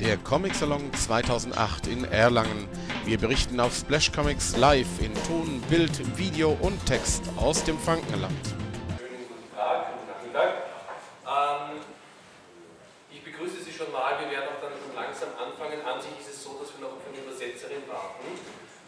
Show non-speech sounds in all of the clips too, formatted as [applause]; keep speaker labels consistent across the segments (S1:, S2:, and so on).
S1: der Comic Salon 2008 in Erlangen. Wir berichten auf Splash Comics live in Ton, Bild, Video und Text aus dem Frankenland.
S2: Schönen guten Tag, guten Nachmittag. Ähm, ich begrüße Sie schon mal. Wir werden auch dann langsam anfangen. An sich ist es so, dass wir noch auf eine Übersetzerin warten.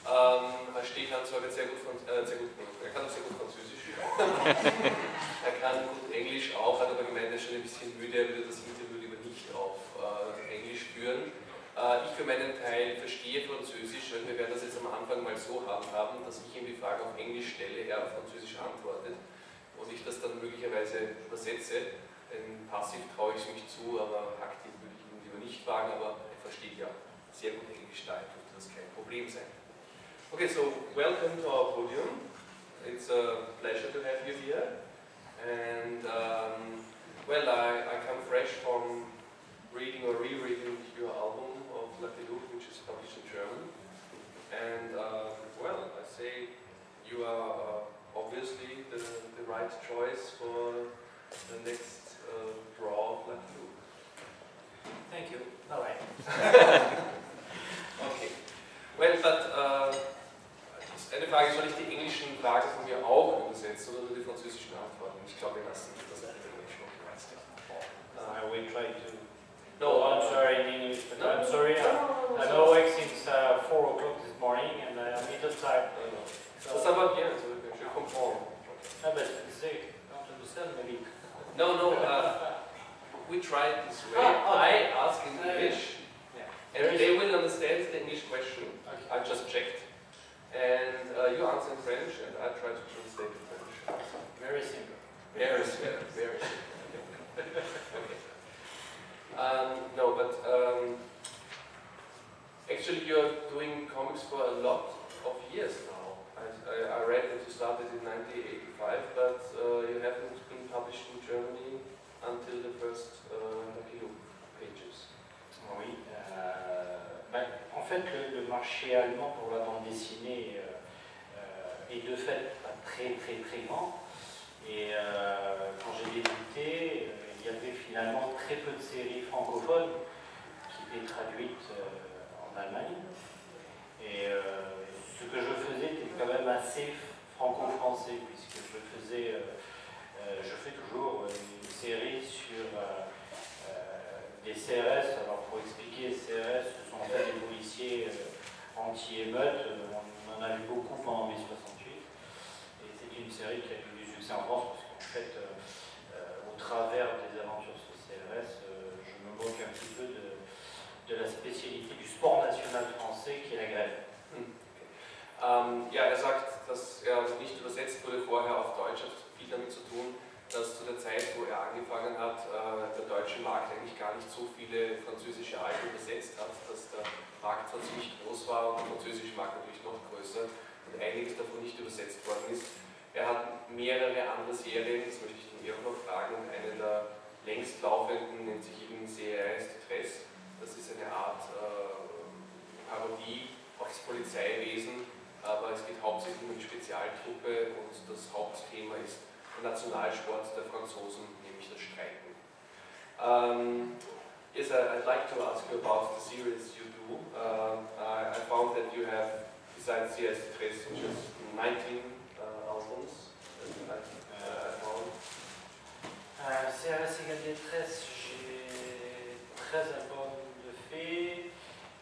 S2: Ähm, Stefan sagt sehr gut, äh, sehr gut, er kann auch sehr gut Französisch. [laughs] er kann gut Englisch auch, hat aber gemeint, er ist schon ein bisschen müde, er würde das Interview lieber nicht auf äh, Englisch führen. Äh, ich für meinen Teil verstehe Französisch und wir werden das jetzt am Anfang mal so handhaben, dass ich ihm die Frage auf Englisch stelle, er auf Französisch antwortet und ich das dann möglicherweise übersetze. Denn passiv traue ich es mich zu, aber aktiv würde ich ihn lieber nicht wagen, aber er versteht ja sehr gut Englisch, daher dürfte das kein Problem sein. Okay, so welcome to our podium. It's a pleasure to have you here. And um, well, I, I come fresh from reading or rereading your album which is published in German. And uh, well, I say you are uh, obviously the, the right choice for the next uh, draw of
S3: Thank you. All right. [laughs]
S2: Okay. Well, but uh, eine Frage, soll ich die englischen Fragen von mir auch übersetzen oder nur die französischen Antworten? Ich glaube, wir lassen das auf Englisch noch.
S3: I will try to.
S2: No,
S3: I'm
S2: uh,
S3: sorry in English, but
S2: No.
S3: I'm sorry. I- I'm awake since uh, 4 o'clock this morning and I'm a little tired.
S2: Ça, ça va bien, ça va bien, je comprends.
S3: Ah, but they don't understand maybe.
S2: No, no, uh, we try it this way.
S3: Ah,
S2: I ask in English,
S3: Yeah.
S2: and they will understand the English question.
S3: Okay.
S2: I just checked. And uh, you answer in French, and I try to translate in French.
S3: Very simple.
S2: Very simple, very simple. [laughs] okay. Um, no, but um, actually you're doing comics for a lot of years now. I, I, I read that you started in 1985, but uh, you haven't been published in Germany until the first uh, pages.
S3: Oui. euh, ben, en fait, le, le marché allemand pour la bande dessinée euh, euh, est de fait très très très grand. Et euh, quand j'ai débuté, euh, il y avait finalement très peu de séries francophones qui étaient traduites euh, en Allemagne. Et euh, ce que je faisais était quand même assez franco-français, puisque je faisais, euh, je fais toujours une série sur des CRS. Alors pour expliquer, CRS, ce sont en fait des policiers anti-émeutes. Euh, On en a vu beaucoup pendant mai 68. Et c'est une série qui a eu du succès en France, parce qu'en fait, travers des aventures sur CRS, euh, je me moque un petit peu de, de la spécialité du sport national français qui est la grève.
S2: Ähm, ja, er sagt, dass er nicht übersetzt wurde vorher auf Deutsch, hat viel damit zu tun, dass zu der Zeit, wo er angefangen hat, äh, der deutsche Markt eigentlich gar nicht so viele französische Alben übersetzt hat, dass der Markt zwar ziemlich groß war und der französische Markt natürlich noch größer und einiges davon nicht übersetzt worden ist. Er hat mehrere andere Serien, das möchte ich den auch noch fragen, eine der längst laufenden nennt sich eben CRS Stress. Das ist eine Art äh, Parodie auf das Polizeiwesen, aber es geht hauptsächlich um eine Spezialtruppe und das Hauptthema ist der Nationalsport der Franzosen, nämlich das Streiten. Um, yes, I- I'd like to ask you about the series you do. Uh, I, found that you have, besides CS Tres, which is 19
S3: Euh, CRS égale détresse, j'ai 13 albums de fait.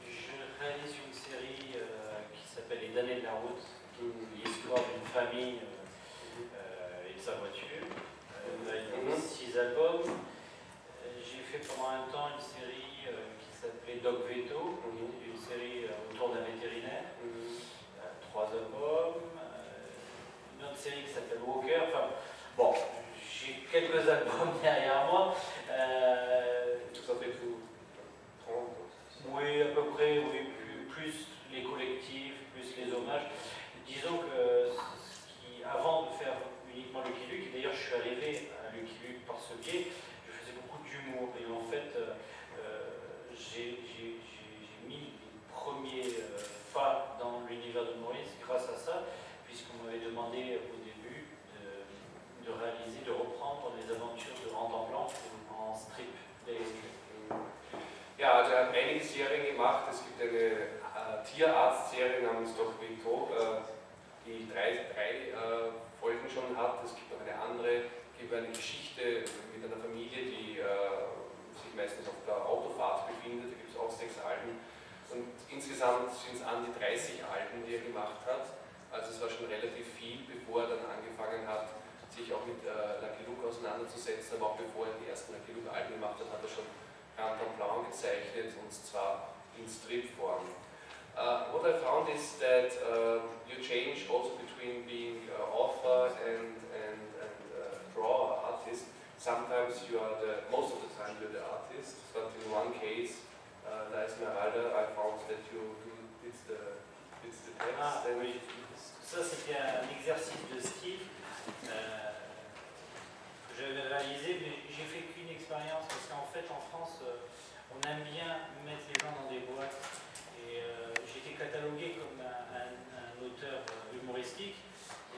S3: Je réalise une série euh, qui s'appelle Les damnés de la route, qui est l'histoire d'une famille euh, euh, et de sa voiture. Euh, là, il y a
S2: Mhm.
S3: 6 albums. Euh, j'ai fait pendant un temps une série euh, qui s'appelait Dog Veto, qui
S2: Mhm.
S3: une série euh, autour d'un vétérinaire.
S2: Mhm.
S3: Euh, trois albums, euh, une autre série qui s'appelle Walker. Enfin, bon, j'ai quelques albums [laughs] derrière moi. Euh,
S2: Ça fait tout 30.
S3: oui, à peu près, oui, plus, plus les collectifs, plus les hommages. Disons que qui, avant de faire uniquement Lucky Luke, et d'ailleurs je suis arrivé à Lucky Luke par ce biais, je faisais beaucoup d'humour. Et en fait, euh, euh, j'ai mis les premiers euh, pas dans l'univers de Maurice grâce à
S2: Serien gemacht. Es gibt eine äh, Tierarzt-Serie namens Doc Vito, äh, die drei, drei äh, Folgen schon hat. Es gibt auch eine andere, gibt eine Geschichte mit einer Familie, die äh, sich meistens auf der Autofahrt befindet. Da gibt es auch sechs Alben. Und insgesamt sind es an die 30 Alben, die er gemacht hat. Also es war schon relativ viel, bevor er dann angefangen hat, sich auch mit äh, Lucky Luke auseinanderzusetzen. Aber auch bevor er die ersten Lucky Luke-Alben gemacht hat, hat er schon Blanc gezeichnet, und zwar in. Uh, what I found is that uh, you change also between being uh, author and, and, and uh, drawer, artist. Sometimes you are the, most of the time you're the artist, but in one case, uh, La Esmeralda, I found that you do it's the, it's the text.
S3: Ah,
S2: and
S3: oui. Ça, c'était un exercice de style euh, que j'avais réalisé, mais j'ai fait qu'une expérience parce qu'en fait, en France, euh, on aime bien mettre les gens dans des boîtes. Et euh, été catalogué comme un, auteur euh, humoristique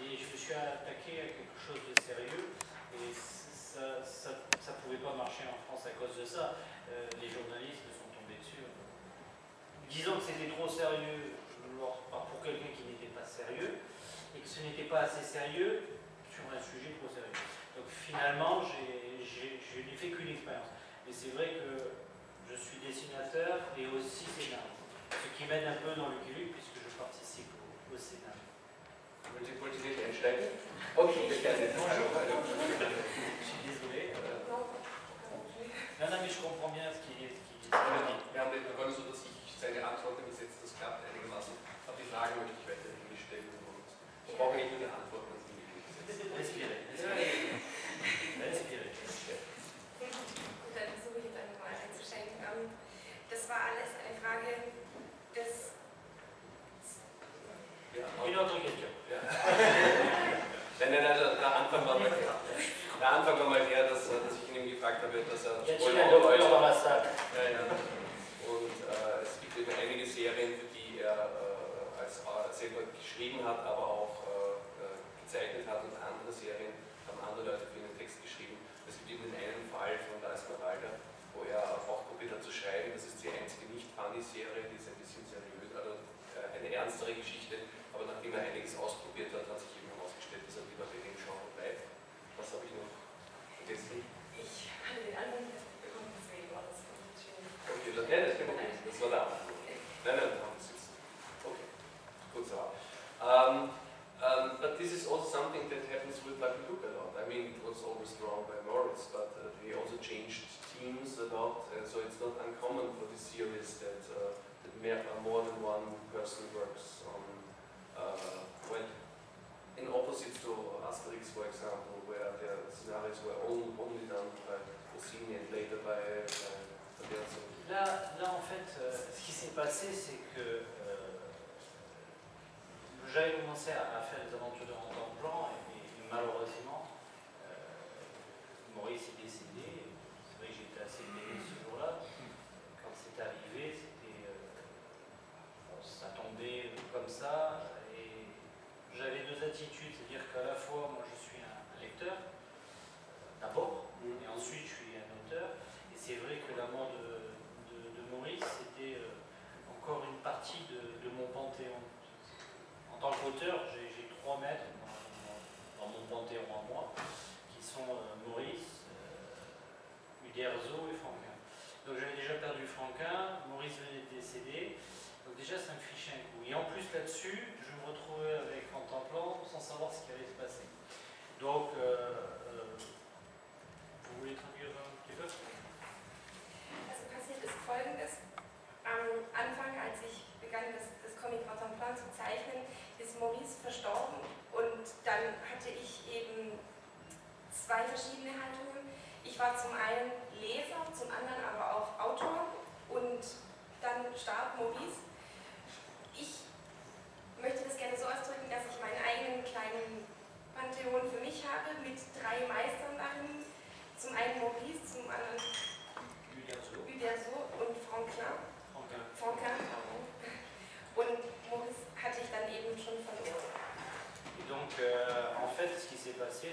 S3: et je me suis attaqué à quelque chose de sérieux. Et ça ne pouvait pas marcher en France à cause de ça. Les journalistes sont tombés dessus. Disons que c'était trop sérieux pour quelqu'un qui n'était pas sérieux et que ce n'était pas assez sérieux sur un sujet trop sérieux. Donc finalement, je n'ai fait qu'une expérience. Mais c'est vrai que je suis dessinateur et aussi scénariste. Ce qui m'aide un peu dans le Luke puisque je participe au, au?
S2: Okay, wir gerne.
S3: Je suis désolé. Non, non, mais je comprends bien ce qui est.
S2: Wir haben den Räume so, dass ich seine Antworten gesetzt, das klappt einigermaßen. Aber die Fragen möchte ich weiterhin stellen ich brauche nicht nur die Antworten, die gesetzt
S3: Respirez, respirez.
S4: War alles eine Frage des.
S2: Ja,
S3: question.
S2: Ja. Nein, nein, nein, der der Anfang war mal der, der Anfang war mal der, dass, dass ich ihn gefragt habe, dass er
S3: a-t-il
S2: Spoiler
S3: dans
S2: Leute-
S3: la salle
S2: Ja, ja. Und äh, es gibt eben einige Serien, für die er äh, als, selber geschrieben hat, aber auch äh, äh, gezeichnet hat und andere Serien haben andere Leute für ihn den Text geschrieben. Es gibt eben den einen Fall von La Esmeralda, wo er auch hat zu schreiben. Das ist die einzige nicht-funny-Serie, die ist ein bisschen seriös, also äh, eine ernstere Geschichte. Aber nachdem er einiges ausprobiert hat, hat sich eben herausgestellt, dass er lieber bei dem Genre bleibt. Was habe ich noch vergessen?
S4: Ich hatte den nicht bekommen, deswegen war das.
S2: Okay, das, ja, das, ist das war der Anfang. Nein, nein, da haben wir sitzen. Okay, gut so. Um, um, but this is also something that happens with Lucky Luke a lot. I mean, it was always drawn by Morris, but uh, he also changed teams a lot, uh, so it's not uncommon for this series that, uh, that uh, more than one person works on, uh, well, in opposite to Asterix, for example, where the scenarios were only, only done by Rossini and later by, by Tagliazzi.
S3: Là, là, en fait, euh, ce qui s'est passé, c'est que euh, j'avais commencé à, à faire des aventures de temps blanc et, et malheureusement, euh, Maurice est décédé. J'étais assez mêlé ce jour-là. Quand c'est arrivé, c'était, euh, bon, ça tombait comme ça. Et j'avais deux attitudes, c'est-à-dire qu'à la fois, moi, je suis un, lecteur, euh, d'abord, et ensuite, je suis un auteur. Et c'est vrai que la mort de, de- de Maurice, c'était euh, encore une partie de, de mon panthéon. En tant qu'auteur, j'ai trois maîtres dans, dans- dans mon panthéon à moi, qui sont euh, Maurice, Uderzo et Franquin. Donc j'avais déjà perdu Franquin, Maurice venait de décéder, donc déjà ça me fichait un coup. Et en plus là-dessus, je me retrouvais avec Contemplant sans savoir ce qui allait se passer. Donc, euh, euh, vous voulez traduire un petit peu
S4: Also passiert ist folgendes. Am Anfang, als ich begann, das, das Comic Contemporain zu zeichnen, ist Maurice verstorben und dann hatte ich eben zwei verschiedene Haltungen. Ich war zum einen Leser, zum anderen aber auch Autor und dann starb Maurice. Ich möchte das gerne so ausdrücken, dass ich meinen eigenen kleinen Pantheon für mich habe mit drei Meistern darin. Zum einen Maurice, zum
S3: anderen Uderso und Franklin. Franklin. Franklin. Genau. Und Maurice hatte ich dann eben schon verloren. Et donc, euh, en fait, ce qui s'est passé,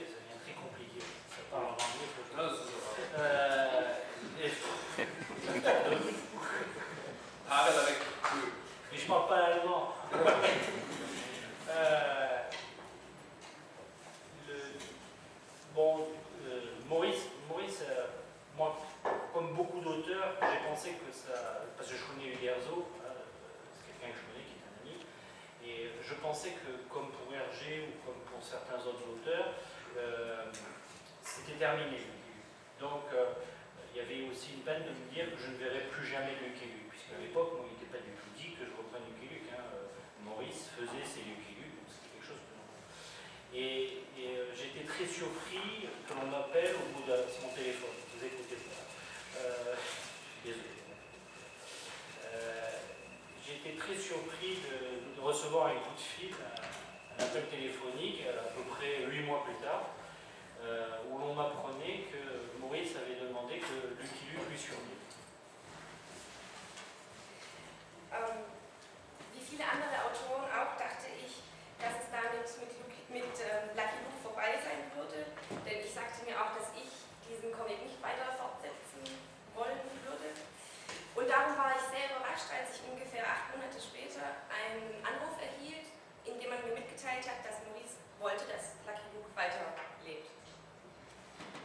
S3: surpris de, recevoir un coup de fil, un, appel téléphonique, à peu près huit mois plus tard, où l'on m'apprenait que Maurice avait demandé que Lucky Luke lui survive.
S4: Andere Autoren auch dachte ich, dass es damit mit, mit äh, Lucky Luke vorbei sein würde, denn ich sagte mir auch, dass ich diesen Comic nicht weiter fortsetzen wollen würde. Und darum war ich sehr überrascht, als ich ungefähr acht Monate später einen Anruf erhielt, in dem man mir mitgeteilt hat, dass Maurice wollte, dass Lucky Luke weiterlebt.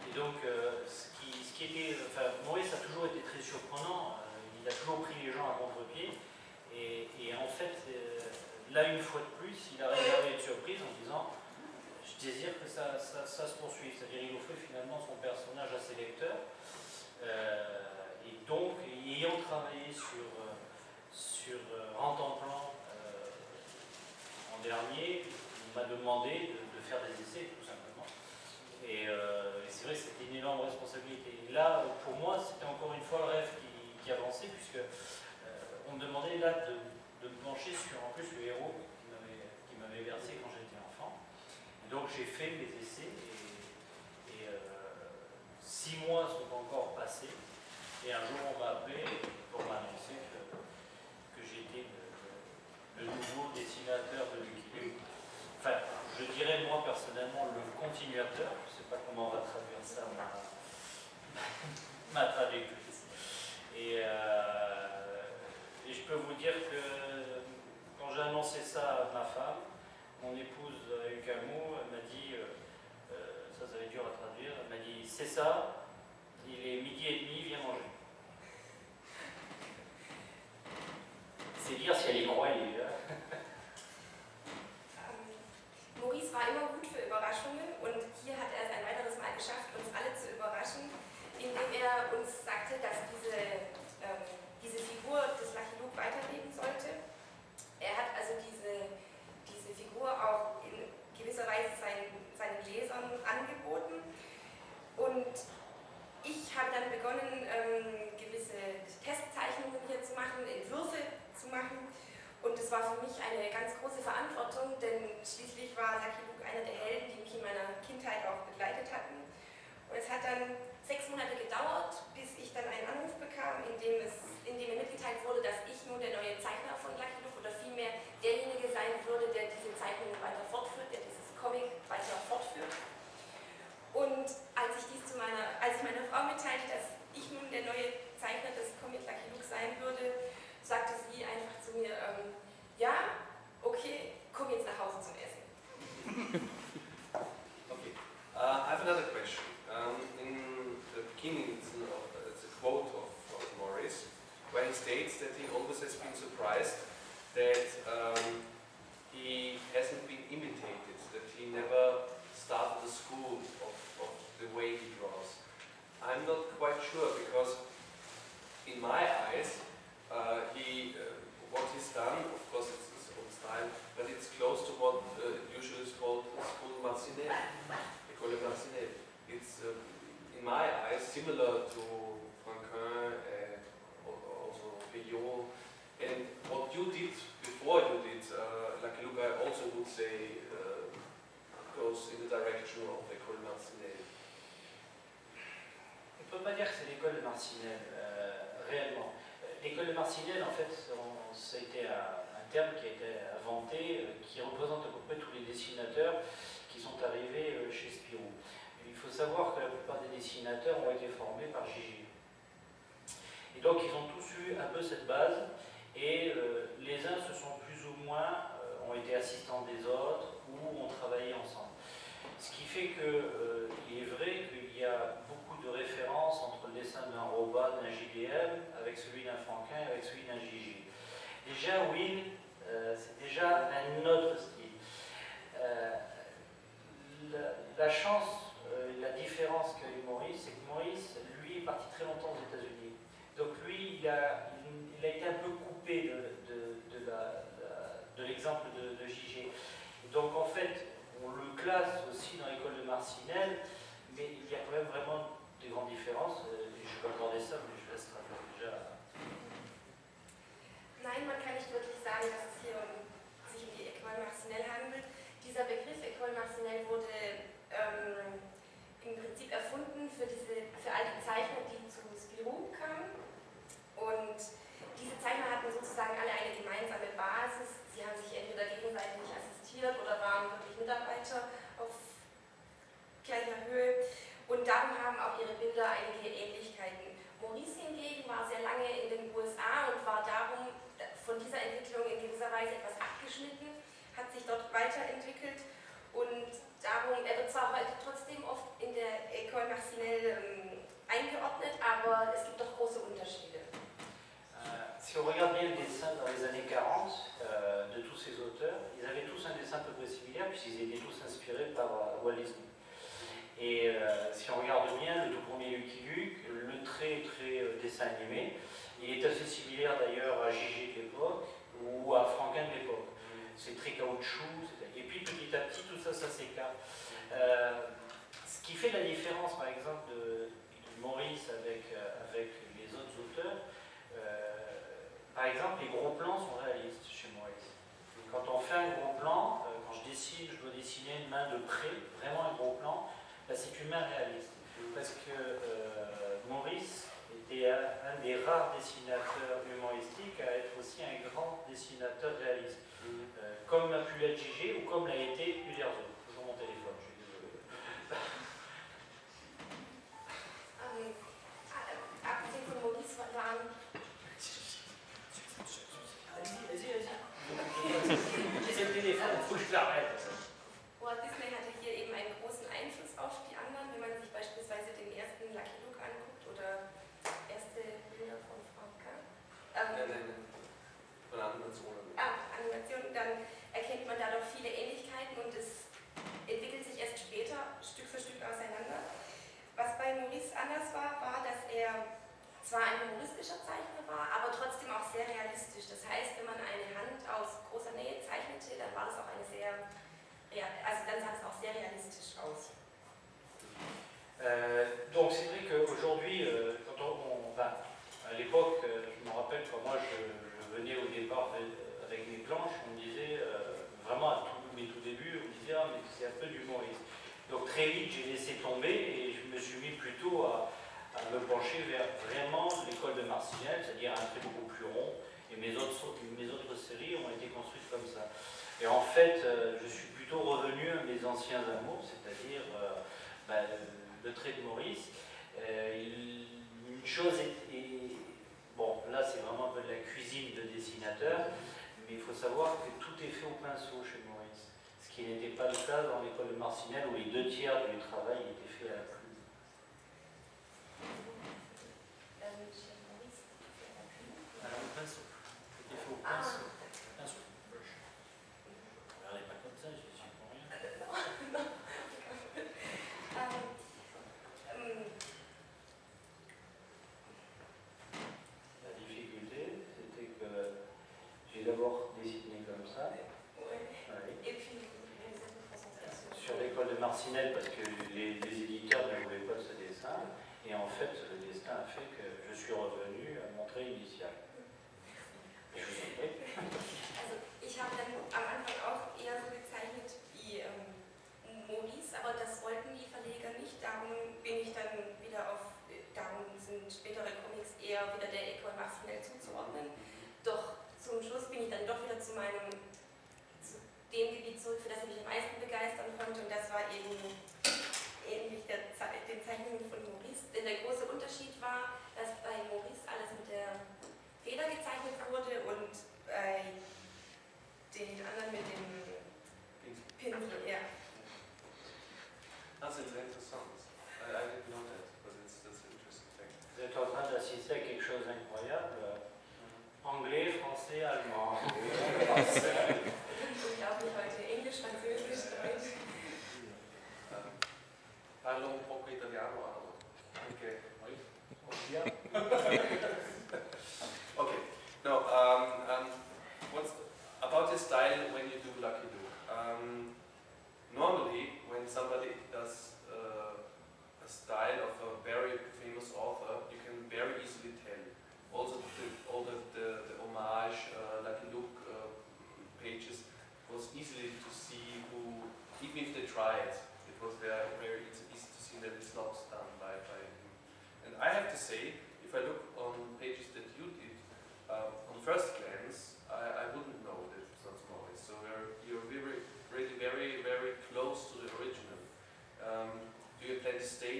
S3: Et donc, euh, enfin, Maurice a toujours été très surprenant, euh, il a toujours pris les gens à contre-pied, et, en fait, euh, une fois de plus, il a réservé une surprise en disant Je désire que ça, se poursuive. C'est-à-dire, il offrait finalement son personnage à ses lecteurs. Euh, et donc, ayant travaillé sur, sur En temps-plan en dernier, il m'a demandé de, faire des essais, tout simplement. Et, c'est vrai, c'était une énorme responsabilité. là, pour moi, c'était encore une fois le rêve qui, avançait, puisque euh, on me demandait là de, me pencher sur en plus le héros qui m'avait versé quand j'étais enfant. donc j'ai fait mes essais et, euh, six mois sont encore passés. Et un jour, on m'a appelé pour m'annoncer que, j'étais le, nouveau dessinateur de Lucky Enfin, je dirais moi personnellement le continuateur, je ne sais pas comment on va traduire ça, ma, [laughs] traductrice. Euh, et, je peux vous dire que quand j'ai annoncé ça à ma femme, mon épouse a eu qu'un mot, elle m'a dit, euh, euh, ça ça va dur à traduire, elle m'a dit c'est ça, il est midi et demi, viens manger. C'est dire si elle y croyait. Hein.
S4: Maurice war immer gut für Überraschungen und hier hat er es ein weiteres Mal geschafft, uns alle zu überraschen, indem er uns sagte, dass
S2: direction of École Marcinelle.
S3: On ne peut pas dire que c'est l'école de Marcinelle, euh, réellement. L'école de Marcinelle, en fait, ça a été un, terme qui a été inventé, euh, qui représente à peu près tous les dessinateurs qui sont arrivés euh, chez Spirou. Il faut savoir que la plupart des dessinateurs ont été formés par Gigi. Et donc ils ont tous eu un peu cette base, et les uns se sont plus ou moins, ont été assistants des autres, ou ont travaillé ensemble. Ce qui fait qu'il est vrai qu'il y a beaucoup de références entre le dessin d'un Robot, d'un JDM, avec celui d'un Franquin, avec celui d'un Gigi. Déjà, Will, euh, c'est déjà un autre style. Euh, la, chance, euh, la différence qu'a eu Maurice, c'est que Maurice, lui, est parti très longtemps aux États-Unis. Donc lui, il a, il, a, été un peu coupé de, de, de l'exemple de, de, JG. Donc en fait, on le classe aussi dans l'école de Marcinelle, mais il y a quand même vraiment des grandes différences. Je ne vais pas aborder ça, mais je laisse déjà
S4: Nein, man kann nicht wirklich sagen, dass es hier um, sich um die École Marcinelle handelt. Dieser Begriff École Marcinelle wurde ähm, im Prinzip erfunden für, diese, für all die Zeichner, die zu Spirou kamen. Und diese Zeichner hatten sozusagen alle eine gemeinsame Basis. Sie haben sich entweder gegenseitig assistiert oder waren wirklich Mitarbeiter auf gleicher Höhe. Und darum haben auch ihre Bilder einige Ähnlichkeiten. Maurice hingegen war
S3: tous à peu près similaire puisqu'ils étaient tous inspirés par euh, Walt Disney. Et euh, si on regarde bien, le tout premier Lucky Luke, le très très euh, dessin animé, il est assez similaire d'ailleurs à Gigi de l'époque ou à Franquin de l'époque. C'est très caoutchouc, et puis petit à petit tout ça, ça s'écarte. Ce qui fait la différence par exemple de, Maurice avec, avec les autres auteurs, par exemple les gros plans sont réalistes chez Maurice. Quand on fait un gros plan, quand je dessine, je dois dessiner une main de près, vraiment un gros plan, bah, c'est une main réaliste. Parce que Maurice était un, des rares dessinateurs humoristiques à être aussi un grand dessinateur réaliste. Euh, comme l'a pu l'être Gigi ou comme l'a été Uderzo. Toujours mon téléphone, je suis désolé.
S4: Um, abgesehen von Maurice waren.
S3: Vas-y, vas-y, vas-y. C'est le téléphone, il faut que je l'arrête.
S4: Walt Disney hatte hier eben einen großen Einfluss auf die anderen, wenn man sich beispielsweise den ersten Lucky Luke anguckt oder erste Bilder von Franka. Ähm,
S2: nein, nein, nein. Von Animationen.
S4: Ah, Animationen, dann erkennt man da doch viele Ähnlichkeiten und es entwickelt sich erst später Stück für Stück auseinander. Was bei Maurice anders war, war, dass er zwar ein humoristischer Zeichner war, aber trotzdem auch sehr realistisch. Das heißt, wenn man eine Hand aus großer Nähe zeichnete, dann war das auch eine sehr Ja, also dann sah es auch sehr realistisch aus.
S3: Euh, donc c'est vrai qu'aujourd'hui, euh, quand on, enfin, à l'époque, euh, je me rappelle quand moi je, je, venais au départ avec mes planches, on me disait euh, à tous mes tout débuts, on me disait ah mais c'est un peu d'humorisme. Donc très vite j'ai laissé tomber et je me suis mis plutôt à, me pencher vers vraiment l'école de Marcinelle, c'est-à-dire un trait beaucoup plus rond. Et mes autres, mes autres séries ont été construites comme ça. Et en fait, euh, je suis revenu à mes anciens amours, c'est-à-dire euh, bah, le, trait de Maurice. Euh, une chose est, Bon, là c'est vraiment un peu de la cuisine de dessinateur, mais il faut savoir que tout est fait au pinceau chez Maurice. Ce qui n'était pas le cas dans l'école de Marcinelle où les deux tiers du travail étaient faits à la plume. Alors, le pinceau. C'était fait au pinceau.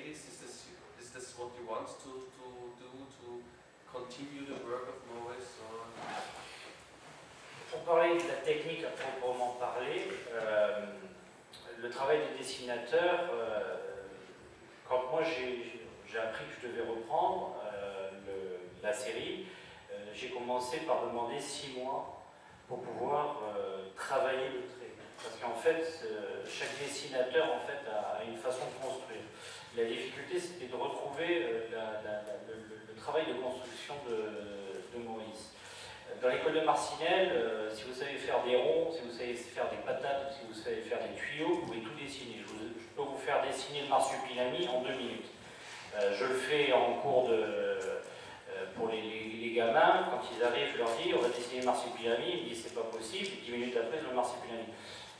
S2: This? Is this is this what you want to, do to continue the work of? Or?
S3: Pour parler de la technique à proprement parler, euh, le travail des dessinateurs, euh, quand moi j'ai appris que je devais reprendre euh, la série, j'ai commencé par demander six mois pour pouvoir travailler le trait. Parce qu'en fait, chaque dessinateur en fait, a une façon de construire. La difficulté, c'était de retrouver euh, le, travail de construction de, Maurice. Dans l'école de Marcinelle, euh, si vous savez faire des ronds, si vous savez faire des patates, si vous savez faire des tuyaux, vous pouvez tout dessiner. Je, je peux vous faire dessiner le marsupilami en deux minutes. Euh, je le fais en cours euh, pour les, les- gamins. Quand ils arrivent, je leur dis on va dessiner le marsupilami. Ils me disent c'est pas possible. Dix minutes après, c'est le marsupilami.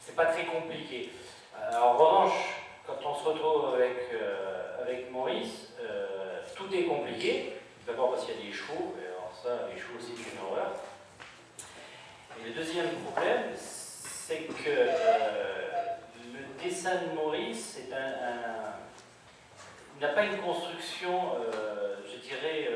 S3: C'est pas très compliqué. Euh, en revanche, quand on se retrouve avec, euh, avec Maurice, euh, tout est compliqué. D'abord parce qu'il y a des chevaux, et alors ça, les chevaux, c'est une horreur. Et le deuxième problème, c'est que euh, le dessin de Maurice un, n'a pas une construction, je dirais,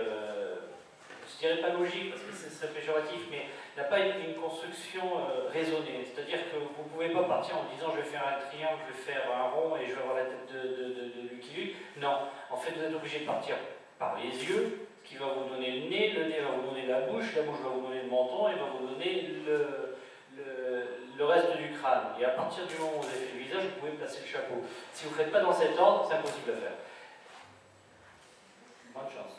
S3: je dirais pas logique parce que ce serait péjoratif, mais n'a pas une, une construction euh, raisonnée. C'est-à-dire que vous ne pouvez pas partir en disant je vais faire un triangle, je vais faire un rond et je vais avoir la tête de, de, de, de Lucky. Non, en fait vous êtes obligé de partir par les yeux, ce qui va vous donner le nez, le nez va vous donner la bouche, la bouche va vous donner le menton et va vous donner le, le, le reste du crâne. Et à partir du moment où vous avez fait le visage, vous pouvez placer le chapeau. Si vous ne faites pas dans cet ordre, c'est impossible à faire. Bonne chance.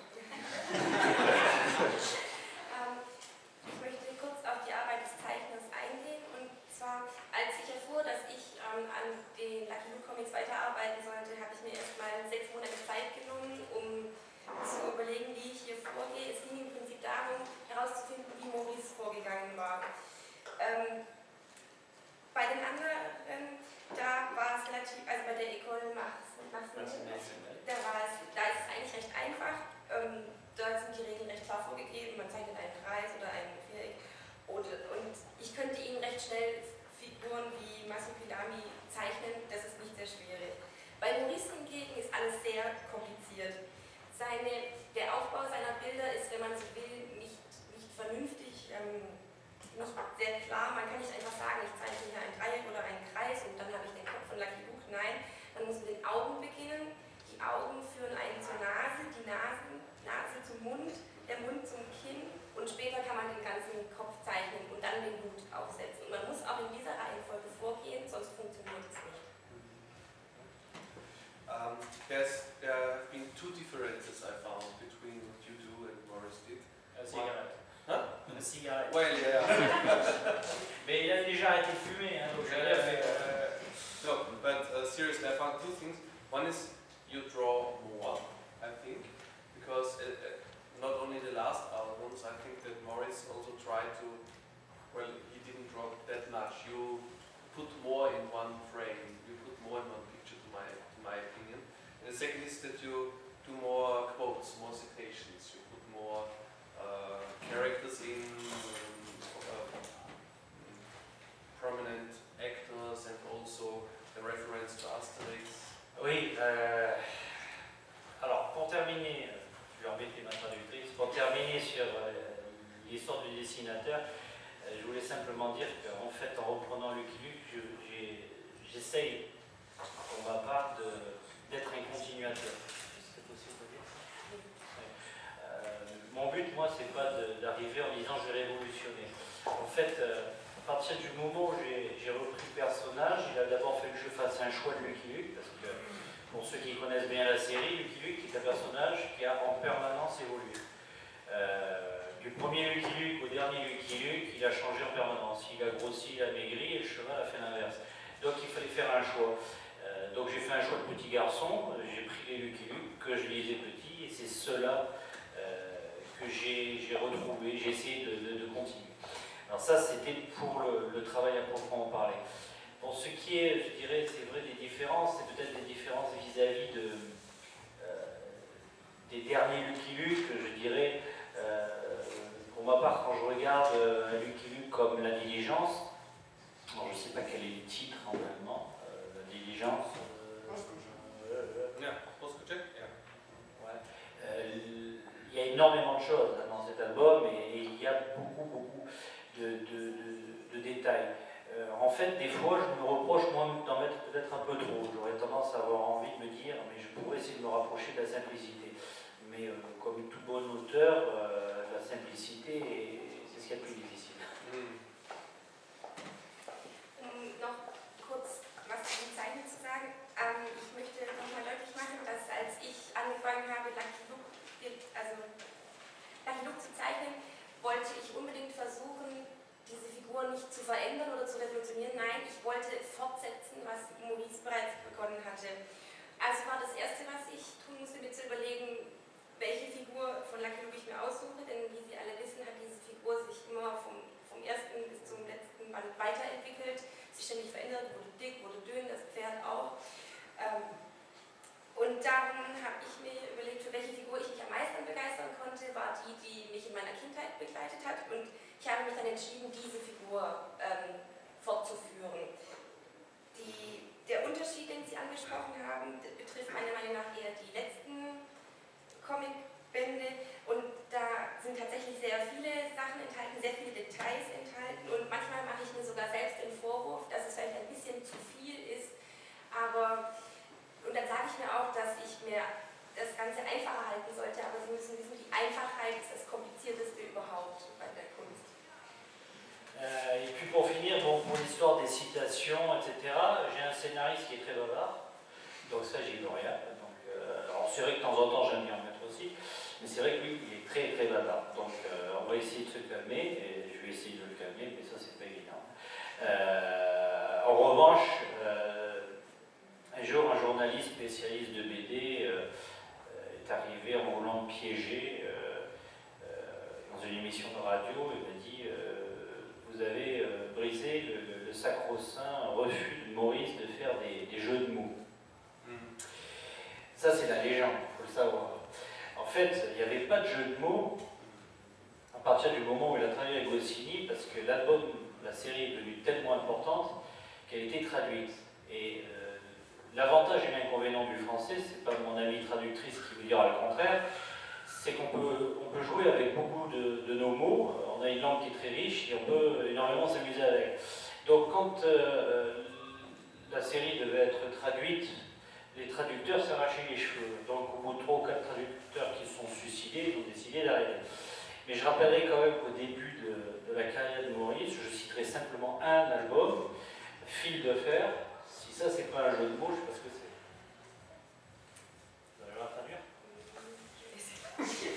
S4: Schnell Figuren wie Masopilami zeichnen. Das ist nicht sehr schwierig. Bei Maurice hingegen ist alles sehr kompliziert. Seine, der Aufbau seiner Bilder ist, wenn man so will, nicht, nicht vernünftig, ähm, nicht sehr klar. Man kann nicht einfach sagen, ich zeichne hier ein Dreieck oder einen Kreis und dann habe ich den Kopf von Lucky Luke. Nein, man muss mit den Augen beginnen. Die Augen führen einen zur Nase, die Nasen, Nase zum Mund, der Mund zum Kinn und später kann man den ganzen Kopf zeichnen und dann den Hut aufsetzen. Und man muss auch in dieser Reihenfolge vorgehen, sonst funktioniert es nicht.
S2: Um, there's, there have been two differences I found between what you do and Morris did.
S3: La cigarette.
S2: Hein
S3: La cigarette.
S2: Well, yeah.
S3: Mais il a déjà été fumé, hein, donc fait.
S2: Uh, no, but uh, seriously, I found two things. One is you draw more, I think, because uh, uh, not only the last albums, I think that Morris also tried to, well, he didn't draw that much. You put more in one frame, you put more in one picture, to my, to my opinion. And the second is that you do more quotes, more citations. You put more uh, characters in, uh, prominent actors and also the reference to Asterix.
S3: Oui, euh, alors pour terminer, ma traductrice, pour terminer sur euh, l'histoire du dessinateur, euh, je voulais simplement dire qu'en fait, en reprenant Lucky Luke, j'essaye, pour ma part, d'être un continuateur. Euh, Mon but moi, c'est pas d'arriver en disant je vais révolutionner. En fait, à partir du moment où j'ai repris le personnage, il a d'abord fallu que je fasse un choix de Lucky Luke, parce que pour ceux qui connaissent bien la série, Lucky Luke est un personnage qui a en permanence évolué. Euh, du premier Lucky Luke au dernier Lucky Luke, il a changé en permanence. Il a grossi, il a maigri et le cheval a fait l'inverse. Donc il fallait faire un choix. Euh, donc j'ai fait un choix de petit garçon, j'ai pris les Lucky Luke que je lisais petit et c'est cela que j'ai retrouvé, j'ai essayé de continuer. Alors ça, c'était pour le, travail à proprement parler. Pour ce qui est, je dirais, c'est vrai, des différences, c'est peut-être des différences vis-à-vis de, euh, des derniers Lucky Luke, je dirais, euh, pour ma part, quand je regarde euh, un Lucky Luke comme La Diligence, je ne sais pas quel est le titre en allemand, La Diligence. il y a énormément de choses hein, dans cet album et il y a beaucoup, beaucoup de, détails. Euh, en fait, des fois, je me reproche moi d'en mettre peut-être un peu trop. J'aurais tendance à avoir envie de me dire, mais je pourrais essayer de me rapprocher de la simplicité. Mais euh, comme tout bon auteur, euh, la simplicité, c'est ce qui est le plus difficile.
S4: Mm. Um noch zu zeichnen, wollte ich unbedingt versuchen, diese Figur nicht zu verändern oder zu revolutionieren. Nein, ich wollte fortsetzen, was Maurice bereits begonnen hatte. Also war das Erste, was ich tun musste, mir zu überlegen, welche Figur von Lucky Luke ich mir aussuche, denn wie Sie alle wissen, hat diese Figur sich immer vom, vom ersten bis zum letzten Band weiterentwickelt, sich ständig verändert, wurde dick, wurde dünn, das Pferd auch. Ähm, und darum habe ich mir überlegt, für welche Figur ich mich am meisten begeistern konnte, war die, die mich in meiner Kindheit begleitet hat. Und ich habe mich dann entschieden, diese Figur ähm, fortzuführen. Die, der Unterschied, den Sie angesprochen haben, betrifft meiner Meinung nach eher die letzten Comicbände. Und da sind tatsächlich sehr viele Sachen enthalten, sehr viele Details enthalten. Und manchmal mache ich mir sogar selbst den Vorwurf, dass es vielleicht ein bisschen zu viel ist. Aber und dann sage ich mir auch, dass ich mir das Ganze einfacher halten sollte, aber Sie müssen wissen, die Einfachheit ist das Komplizierteste überhaupt bei der.
S3: Euh, et puis pour finir, pour l'histoire des citations, etc., j'ai un scénariste qui est très bavard, donc ça j'y veux rien. Donc, euh, alors c'est vrai que de temps en temps j'aime bien en mettre aussi, mais c'est vrai que lui il est très très bavard. Donc euh, on va essayer de se calmer, et je vais essayer de le calmer, mais ça c'est pas évident. En revanche, un jour, un journaliste spécialiste de BD est arrivé en voulant piéger dans une émission de radio et m'a dit Vous avez brisé le, sacro-saint refus de Maurice de faire des, jeux de mots. Ça, c'est la légende, il faut le savoir. En fait, il n'y avait pas de jeu de mots à partir du moment où il a travaillé avec Goscinny, parce que l'album, la série est devenue tellement importante qu'elle a été traduite. Et L'avantage et l'inconvénient du français, c'est pas mon amie traductrice qui vous dira le contraire, c'est qu'on peut, on peut jouer avec beaucoup de, nos mots, on a une langue qui est très riche et on peut énormément s'amuser avec. Donc quand euh, la série devait être traduite, les traducteurs s'arrachaient les cheveux. Donc au bout de trois ou quatre traducteurs qui se sont suicidés, ils ont décidé d'arrêter. Mais je rappellerai quand même qu'au début de, de, la carrière de Maurice, je citerai simplement un album, Fil de fer, ça, c'est pas un jeu de mots, je sais pas ce que c'est. Vous allez la traduire? [laughs] [laughs] [laughs]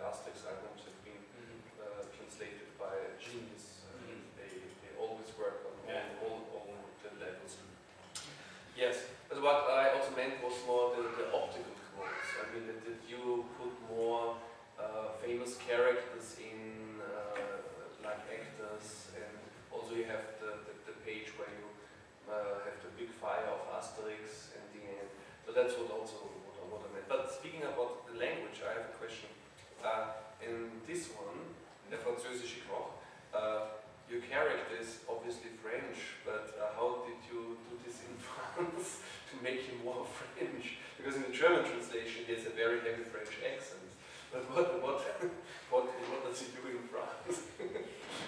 S2: worked, like the Asterix albums have been uh, translated by genius. Uh,
S3: Mhm.
S2: They they always work on
S3: Yeah.
S2: all, all, all the levels. Yes, but what I also meant was more the, the optical quotes. I mean that, that you put more uh, famous characters in, uh, like actors, and also you have the, the, the page where you uh, have the big fire of Asterix and the end. So that's what also what, I- what I meant. But speaking about the language, I have a question. Uh, in this one, der französische Koch, uh, your character is obviously French, but uh, how did you do this in [laughs] France to make him more [laughs] French? Because in the German translation he has a very heavy French accent. But what what [laughs] what, what does he do in France?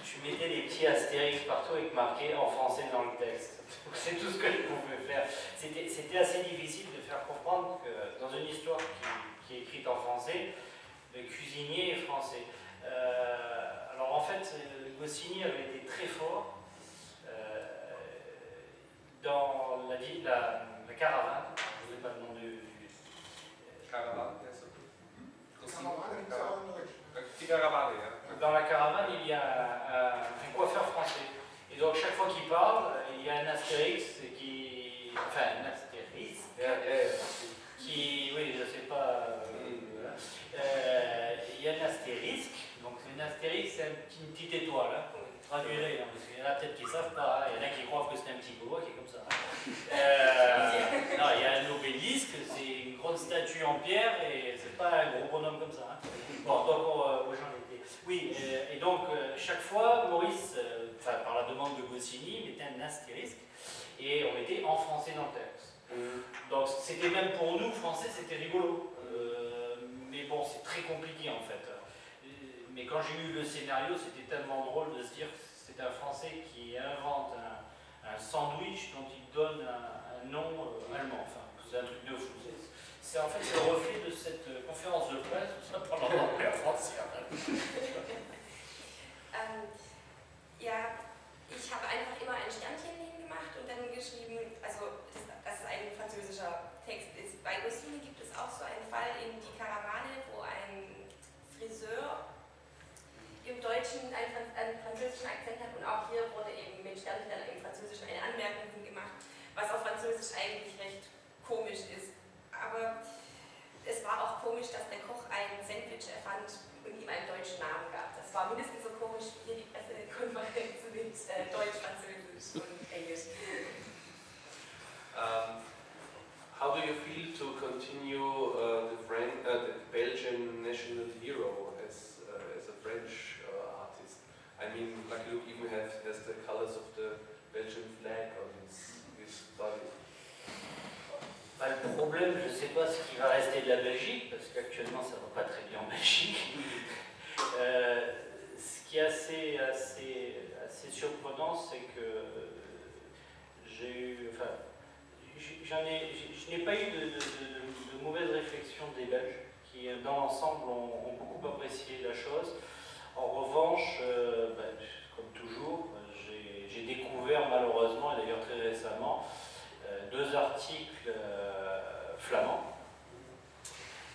S3: Je mettais des petits astérix partout avec marqué en français dans le texte. C'est tout ce que je pouvais faire. C'était assez difficile de faire comprendre que dans une histoire qui, qui est écrite en français, cuisinier français. Euh, alors en fait, Goscinny avait été très fort euh, dans la, vie- la, la caravane. Je ne sais pas le nom du.
S2: Caravane.
S3: Dans la caravane, il y a un, un coiffeur français. Et donc chaque fois qu'il parle, il y a un astérix qui. Enfin, un astérix qui. Oui, je sais pas. Euh, il y a un astérisque. Donc un astérix, c'est une petite étoile. Hein. Traduirez, hein, parce qu'il y en a peut-être qui ne savent pas. hein. Il y en a qui croient que c'est un petit bois qui est comme ça. Euh, non, il y a un obélisque, c'est une grande statue en pierre et c'est pas un gros bonhomme comme ça. hein. Bon, donc euh, j'en étais. Oui, euh, et donc euh, chaque fois, Maurice, euh, enfin par la demande de Goscinny, mettait un astérisque et on mettait en français dans le texte. Donc c'était même pour nous, français, c'était rigolo. Euh, bon, c'est très compliqué en fait. Mais quand j'ai eu le scénario, c'était tellement drôle de se dire c'est un français qui invente un, sandwich dont il donne un, nom euh, allemand. Enfin, c'est un truc de fou. C'est- en fait le reflet de cette euh, conférence de presse, ça pendant l'anglais français. [laughs]
S4: Ähm, ja, ich habe einfach immer ein Sternchen hingemacht und dann geschrieben, also dass, dass es ein französischer Text ist. Bei Goscinny gibt es auch so einen Fall in Die Karawane, wo ein Friseur im Deutschen einen, einen französischen Akzent hat und auch hier wurde eben mit Sternchen im Französischen eine Anmerkung hingemacht, was auf Französisch eigentlich recht komisch ist. Aber es war auch komisch, dass der Koch ein Sandwich erfand und ihm einen deutschen Namen gab. Das war mindestens so komisch wie hier die Pressekonferenz mit äh, Deutsch, Französisch und Englisch.
S2: Um, how do you feel to continue uh, the, Fran- uh, the Belgian national hero as, uh, as a French uh, artist? I mean, like Luke even has, has the colors of the Belgian flag on his, his body.
S3: Bah, le problème, je ne sais pas ce qui va rester de la Belgique, parce qu'actuellement ça ne va pas très bien en Belgique. [laughs] Euh, ce qui est assez, assez, assez surprenant, c'est que j'ai eu. Je n'ai pas eu de, mauvaises réflexions des Belges, qui dans l'ensemble ont, beaucoup apprécié la chose. En revanche, euh, bah, comme toujours, j'ai j'ai découvert malheureusement, et d'ailleurs très récemment, euh, deux articles euh, flamands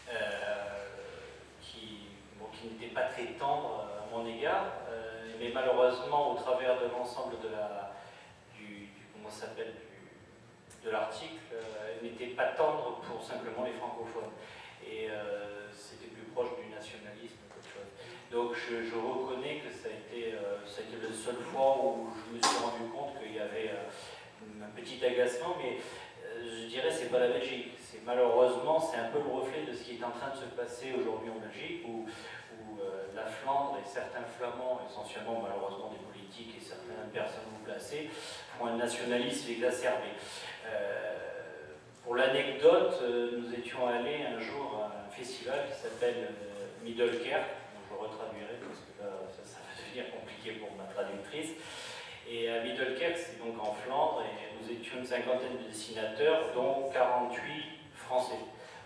S3: euh, qui, n'étaient pas très tendres à mon égard, euh, mais malheureusement, au travers de l'ensemble de la, du, du- comment s'appelle, de l'article, euh, n'étaient pas tendres pour simplement les francophones. Et euh, c'était plus proche du nationalisme qu'autre chose. Donc je, je reconnais que ça a, été, euh, ça a été la seule fois où je me suis rendu compte qu'il y avait un petit agacement, mais je dirais c'est pas la Belgique. C'est malheureusement c'est un peu le reflet de ce qui est en train de se passer aujourd'hui en Belgique, où, où, la Flandre et certains Flamands, essentiellement malheureusement des politiques et certaines personnes placées, font un nationalisme exacerbé. Euh, pour l'anecdote, euh, nous étions allés un jour à un festival qui s'appelle euh, Middelkerk, dont je retraduirai parce que là ça, va devenir compliqué pour ma traductrice. Et à Middelkerk, c'est donc en Flandre, et nous étions une cinquantaine de dessinateurs, dont 48 français.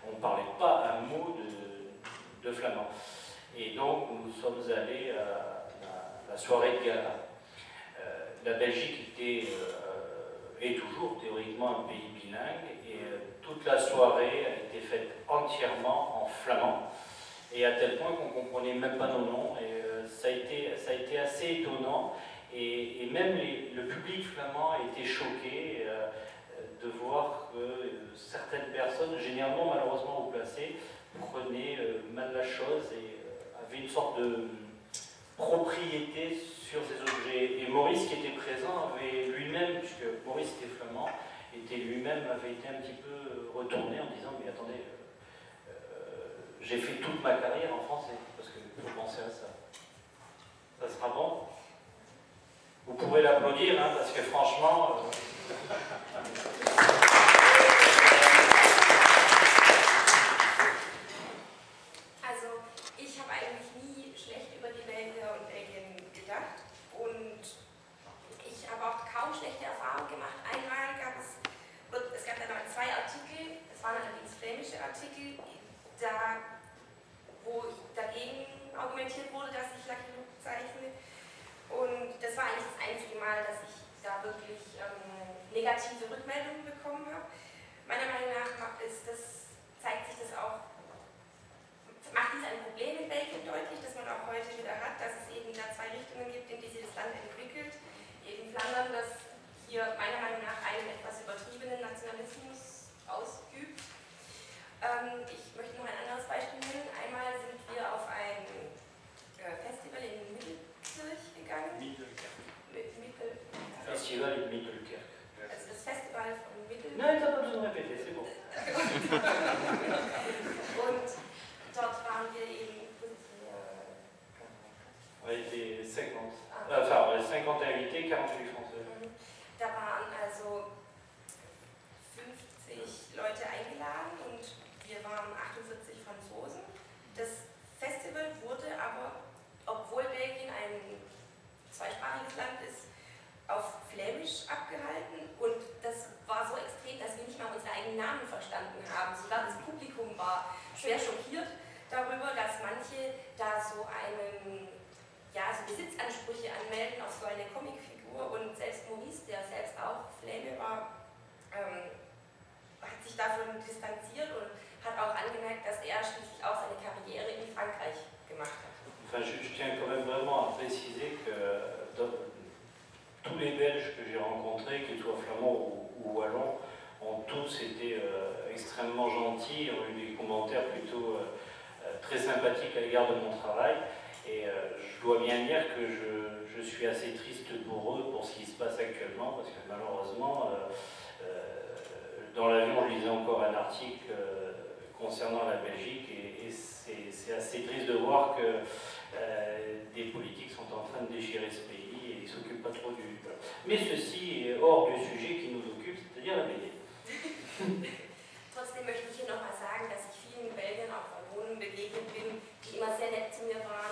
S3: on ne parlait pas un mot de, flamand. Et donc nous sommes allés à la, soirée de gala. La Belgique était, est toujours théoriquement un pays bilingue et toute la soirée a été faite entièrement en flamand et à tel point qu'on ne comprenait même pas nos noms. Et ça, a été, ça a été assez étonnant. Et, même le public flamand a été choqué euh, de voir que euh, certaines personnes, généralement malheureusement haut placées, prenaient euh, mal la chose et avaient une sorte de propriété sur ces objets. Et Maurice, qui était présent, avait lui-même, puisque Maurice était flamand, était lui-même avait été un petit peu retourné en disant mais attendez, j'ai fait toute ma carrière en français parce que faut penser à ça. Ça sera bon vous pouvez l'applaudir, hein, parce que franchement... Euh, de mon travail. Et euh, je dois bien dire que je, je, suis assez triste pour eux, pour ce qui se passe actuellement, parce que malheureusement, euh, dans l'avion, je lisais encore un article concernant la Belgique, et, et c'est assez triste de voir que Euh, des politiques sont en train de déchirer ce pays et ils ne s'occupent pas trop du... Mais ceci est hors du sujet qui nous occupe, c'est-à-dire la BD. [laughs]
S4: Trotzdem möchte ich hier nochmal sagen, dass ich vielen auch begegnet bin, die immer sehr nett zu mir waren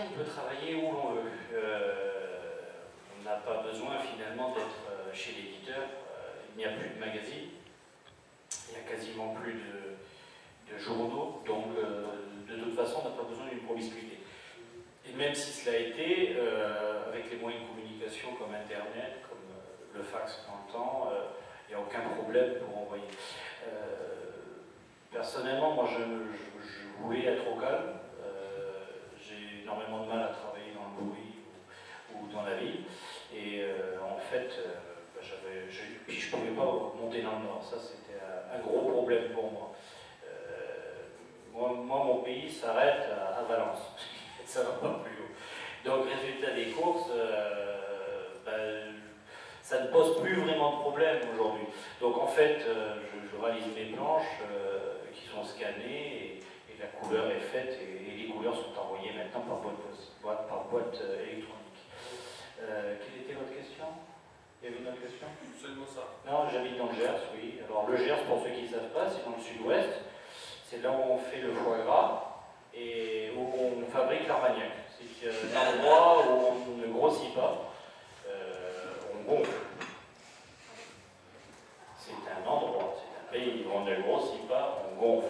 S5: on
S3: peut travailler où l'on veut. Euh, on n'a pas besoin finalement d'être euh, chez l'éditeur. Euh, il n'y a plus de magazines, il n'y a quasiment plus de, journaux, donc de toute façon, on n'a pas besoin d'une promiscuité. Et même si cela a été, avec les moyens de communication comme Internet, comme le fax dans le temps, il n'y a aucun problème pour envoyer. personnellement, moi, je voulais être au calme énormément de mal à travailler dans le bruit ou, dans la ville. Et euh, en fait, euh, bah, je, je pouvais pas monter dans le nord. Ça, c'était un, gros problème pour euh, moi. Moi, mon pays s'arrête à, Valence. [laughs] ça ne va pas plus haut. Donc, résultat des courses, bah, ça ne pose plus vraiment de problème aujourd'hui. Donc, en fait, je, je, réalise mes planches qui sont scannées la couleur est faite et, les couleurs sont envoyées maintenant par boîte, par euh, électronique. Euh, quelle était votre question? Il y avait une autre question?
S5: Seulement ça.
S3: Non, j'habite dans le Gers, oui. Alors le Gers, pour ceux qui ne savent pas, c'est dans le sud-ouest. C'est là où on fait le foie gras et où on fabrique l'armagnac. C'est un endroit où on ne grossit pas, euh, on gonfle. C'est un endroit, c'est un pays où on ne grossit pas, on gonfle.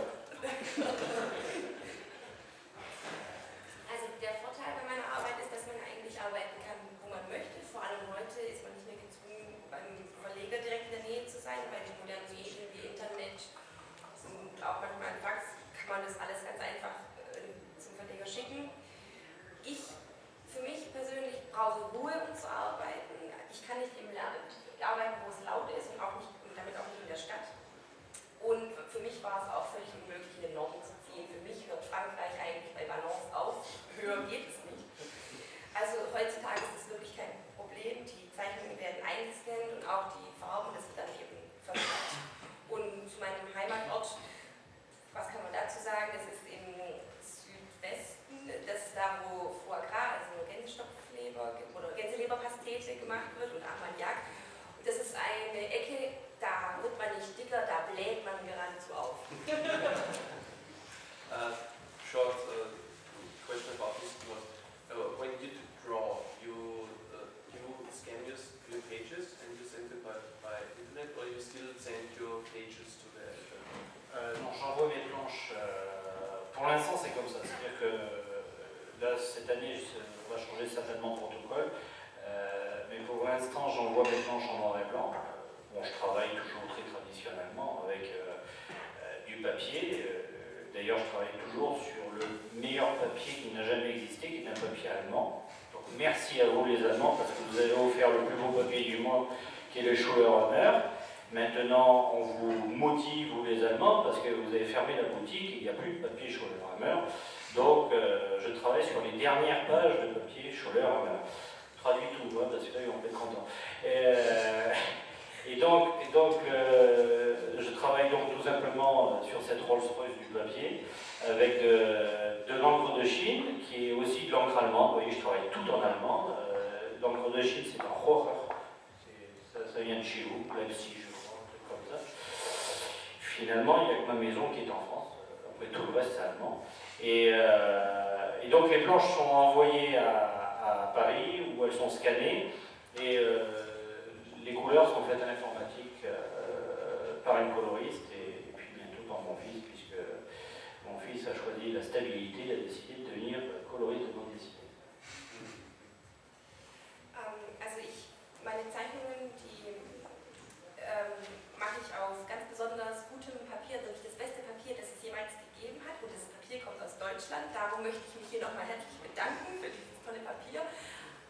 S3: Deutschland. Darum möchte ich mich hier nochmal herzlich bedanken für dieses tolle Papier.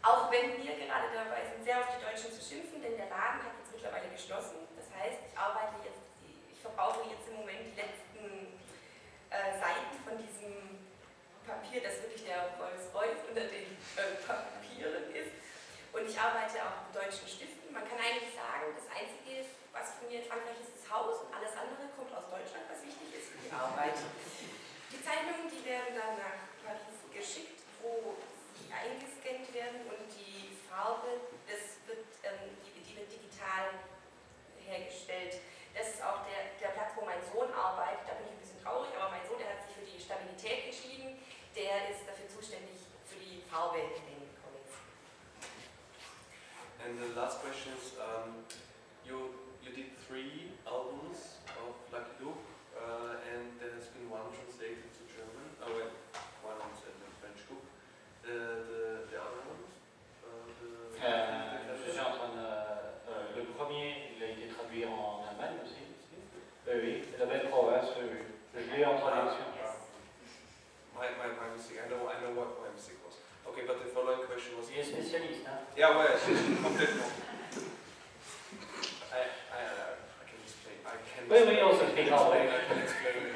S3: Auch wenn wir gerade dabei sind, sehr auf die Deutschen zu schimpfen, denn der Laden hat jetzt mittlerweile geschlossen. Das heißt, ich arbeite jetzt, ich verbrauche jetzt im Moment die letzten äh, Seiten von diesem Papier, das wirklich der Rolls Royce unter den äh, Papieren ist.
S4: Und ich arbeite auch mit deutschen Stiften. Man kann eigentlich sagen, das Einzige, was von mir in Frankreich ist, das Haus und alles andere kommt aus Deutschland, was wichtig ist für die Arbeit. Zeichnungen, die werden dann nach Paris geschickt, wo sie eingescannt werden und die Farbe, das
S5: wird, ähm, die, die wird digital hergestellt. Das ist auch der, der Platz, wo mein Sohn arbeitet. Da bin ich ein bisschen traurig, aber mein Sohn, der hat sich für die
S6: Stabilität entschieden. Der ist dafür zuständig für die Farbe in den Comics. And the
S5: last question
S6: is, um, you, you did three albums
S5: of Lucky Luke, uh,
S6: and there has been one translated Oh, well, one the French
S5: cook. The, one?
S6: Uh,
S4: the,
S6: le
S5: premier, il a été traduit
S6: en Allemagne aussi. Euh, oui, la belle
S5: province. Je
S6: l'ai
S5: en
S6: traduction.
S5: My, my, my.
S6: I know, I know what my mistake was. Okay, but the following question
S5: was. Il est spécialiste, hein? Yeah, [laughs] Oui, oui, [laughs]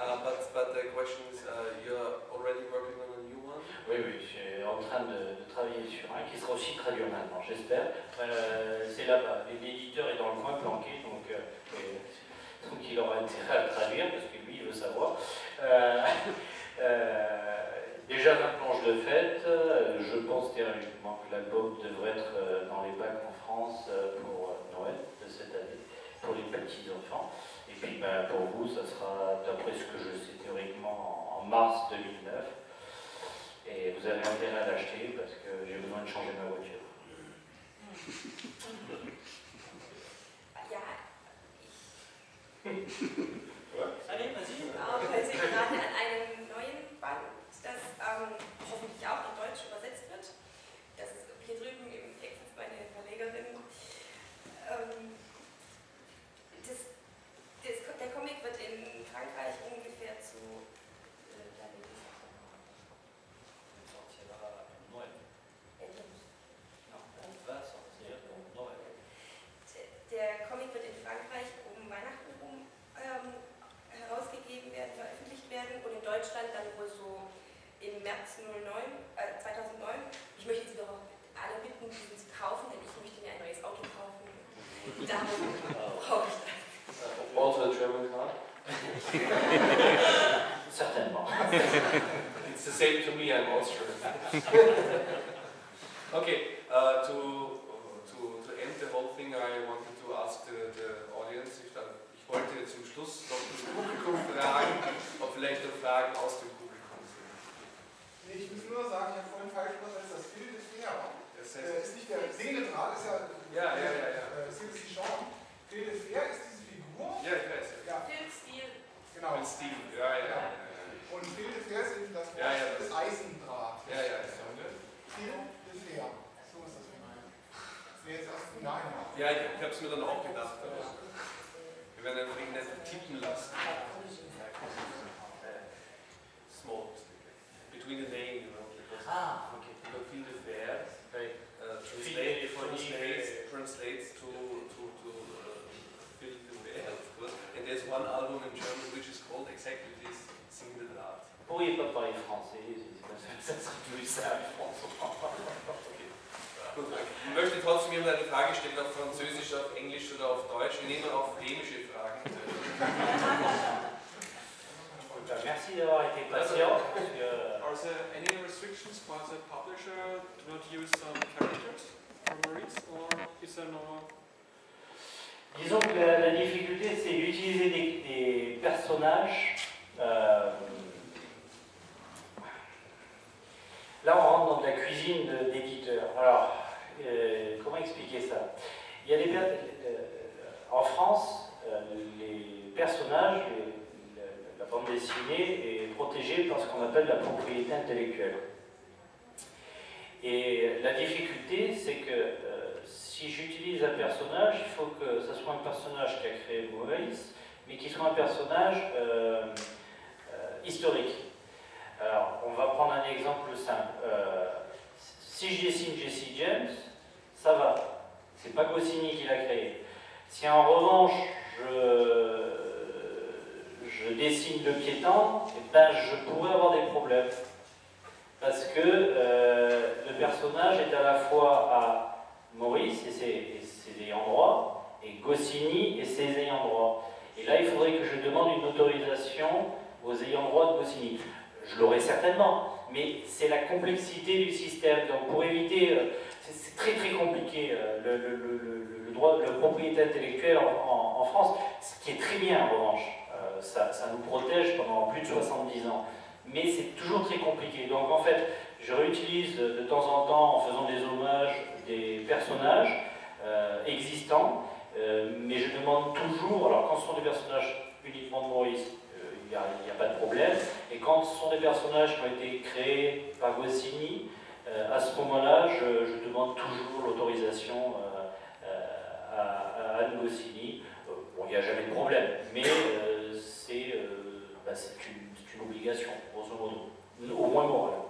S5: Uh, but, the question is, uh, you're already working on a new one? Oui, oui, je
S3: suis en
S5: train de, travailler sur un
S3: qui
S5: sera
S3: aussi
S5: traduit
S3: en
S5: allemand,
S3: j'espère.
S5: Euh, c'est là-bas. L'éditeur est dans le coin planqué, donc, euh, il aura intérêt à le traduire parce que lui, il veut savoir. Euh, [laughs]
S3: déjà 20 planche de fête, je pense théoriquement que l'album
S5: devrait être dans les bacs en France pour Noël de cette année, pour les petits enfants. Et puis ben, pour
S3: vous, ça sera, d'après ce que
S7: je sais théoriquement, en mars 2009. Et vous avez intérêt à l'acheter parce que j'ai besoin
S3: de changer ma voiture. Allez, vas-y. Certainement. [laughs] it's the same to me, I'm Austrian. [laughs] okay, uh, to, to, to end the whole thing, I wanted to ask the, the audience, that, ich wollte zum Schluss noch das Publikum fragen, ob vielleicht noch Fragen aus dem qu'on appelle la propriété intellectuelle. Et la difficulté, c'est que euh, si j'utilise un personnage, il faut que ce soit un personnage qui a créé Maurice, mais qui soit un personnage euh, euh, historique. Alors, on va prendre un exemple simple. Si je dessine Jesse James, ça va. C'est pas Goscinny qui l'a créé. Si en revanche, je, je dessine le piéton, eh ben, je pourrais avoir des problèmes. Parce que euh, le personnage est à la fois à Maurice et ses, et ses ayants droit, et Goscinny et ses ayants droit. Et là, il faudrait que je demande une autorisation aux ayants droit de Goscinny. Je l'aurai certainement, mais c'est la complexité du système. Donc pour éviter, euh, c'est très très compliqué euh, le, le- droit, la propriété intellectuelle en- en France, ce qui est très bien en revanche. Euh, ça, nous protège pendant plus de 70 ans. Mais c'est toujours très compliqué. Donc en fait, je réutilise de temps en temps en faisant des hommages des personnages euh, existants, euh, mais je demande toujours, alors quand ce sont des personnages uniquement de Maurice, il n'y a, pas de problème, et quand ce sont des personnages qui ont été créés par Goscinny, à ce moment-là, je, demande toujours l'autorisation à, à Anne Goscinny. Bon, il n'y a jamais de problème, mais c'est euh, bah, c'est une, obligation, grosso modo, au moins morale.